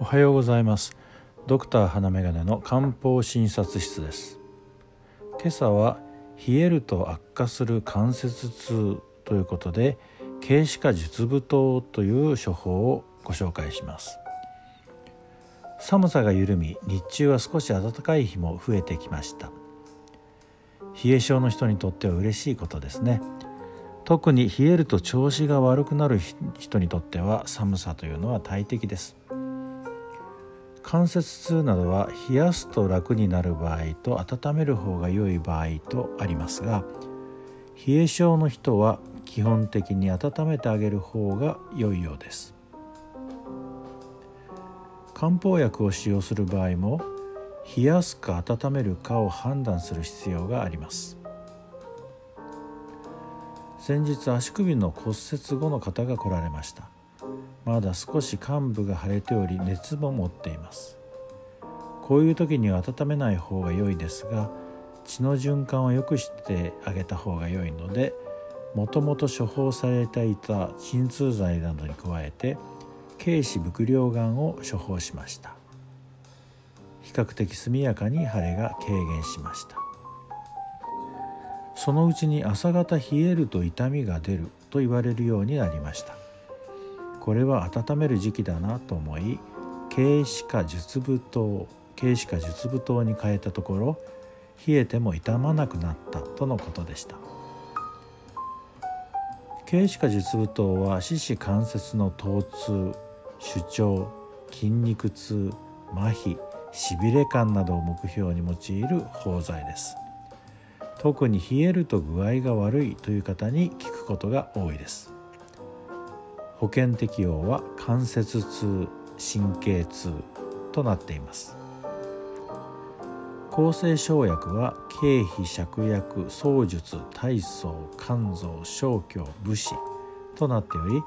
おはようございます。ドクター花眼鏡の漢方診察室です。今朝は冷えると悪化する関節痛ということで軽視化術舞踏という処方をご紹介します。寒さが緩み日中は少し暖かい日も増えてきました。冷え性の人にとっては嬉しいことですね。特に冷えると調子が悪くなる人にとっては寒さというのは大敵です。関節痛などは冷やすと楽になる場合と温める方が良い場合とありますが冷え性の人は基本的に温めてあげる方が良いようです。漢方薬を使用する場合も冷やすか温めるかを判断する必要があります。先日足首の骨折後の方が来られました。まだ少し患部が腫れており熱も持っています。こういう時には温めない方が良いですが血の循環を良くしてあげた方が良いのでもともと処方されていた鎮痛剤などに加えて軽視伏量丸を処方しました。比較的速やかに腫れが軽減しました。そのうちに朝方冷えると痛みが出ると言われるようになりました。これは温める時期だなと思い軽視化術舞踏軽視化術舞踏に変えたところ冷えても痛まなくなったとのことでした。軽視化術舞踏は四肢関節の疼痛主張筋肉痛麻痺しびれ感などを目標に用いる包材です。特に冷えると具合が悪いという方に効くことが多いです。保険適用は関節痛神経痛となっています。抗生生薬は経費芍薬草術体操肝臓小胸武士となっており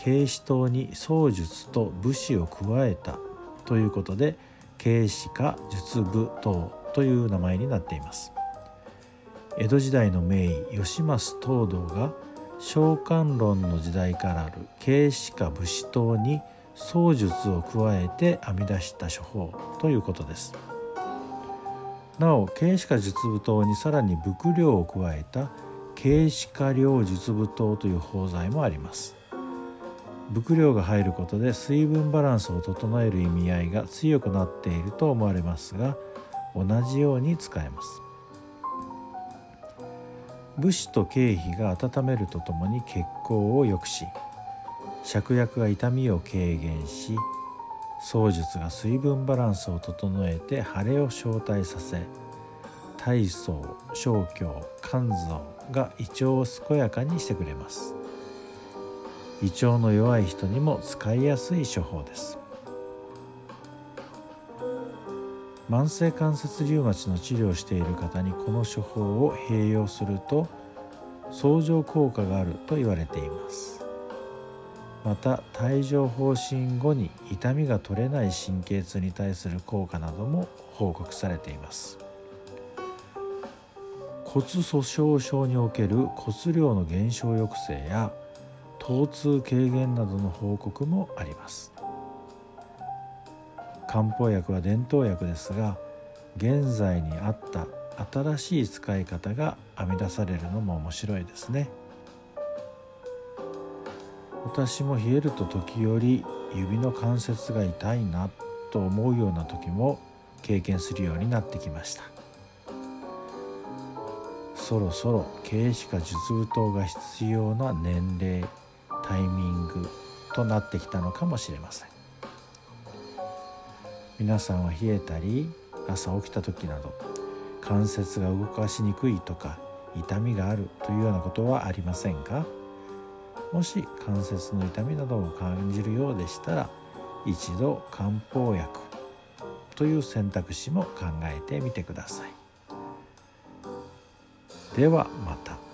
軽視糖に草術と武士を加えたということで軽視化術部等という名前になっています江戸時代の名医吉増東堂が召喚論の時代からある軽視化武士等に草術を加えて編み出した処方ということです。なお軽視化術部等にさらに伏量を加えた軽視化量術部等という包材もあります伏量が入ることで水分バランスを整える意味合いが強くなっていると思われますが同じように使えます。武士と経費が温めるとともに血行を良くし芍薬が痛みを軽減し槍術が水分バランスを整えて腫れを招待させ体操小胸肝臓が胃腸を健やかにしてくれます。胃腸の弱い人にも使いやすい処方です。慢性関節リウマチの治療をしている方にこの処方を併用すると相乗効果があると言われています。また帯状疱疹後に痛みが取れない神経痛に対する効果なども報告されています。骨粗しょう症における骨量の減少抑制や疼痛軽減などの報告もあります。漢方薬は伝統薬ですが現在に合った新しい使い方が編み出されるのも面白いですね。私も冷えると時折指の関節が痛いなと思うような時も経験するようになってきました。そろそろ経営しか術舞踏が必要な年齢タイミングとなってきたのかもしれません。皆さんは冷えたり朝起きた時など関節が動かしにくいとか痛みがあるというようなことはありませんか？もし関節の痛みなどを感じるようでしたら一度漢方薬という選択肢も考えてみてくださいではまた。